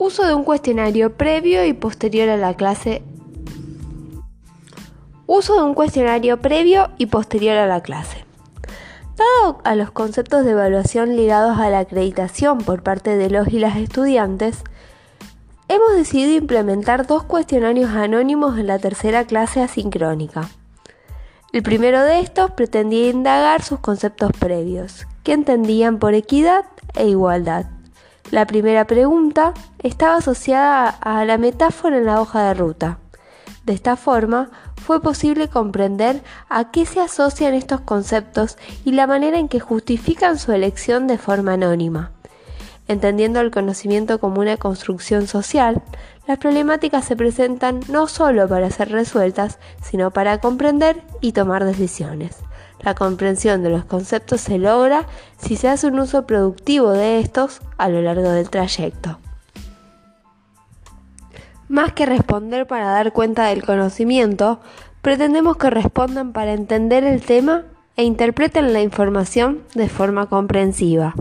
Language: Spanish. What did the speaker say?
Uso de un cuestionario previo y posterior a la clase. Uso de un cuestionario previo y posterior a la clase. Dado a los conceptos de evaluación ligados a la acreditación por parte de los y las estudiantes, hemos decidido implementar dos cuestionarios anónimos en la tercera clase asincrónica. El primero de estos pretendía indagar sus conceptos previos, que entendían por equidad e igualdad. La primera pregunta estaba asociada a la metáfora en la hoja de ruta. De esta forma, fue posible comprender a qué se asocian estos conceptos y la manera en que justifican su elección de forma anónima. Entendiendo el conocimiento como una construcción social, las problemáticas se presentan no solo para ser resueltas, sino para comprender y tomar decisiones. La comprensión de los conceptos se logra si se hace un uso productivo de estos a lo largo del trayecto. Más que responder para dar cuenta del conocimiento, pretendemos que respondan para entender el tema e interpreten la información de forma comprensiva.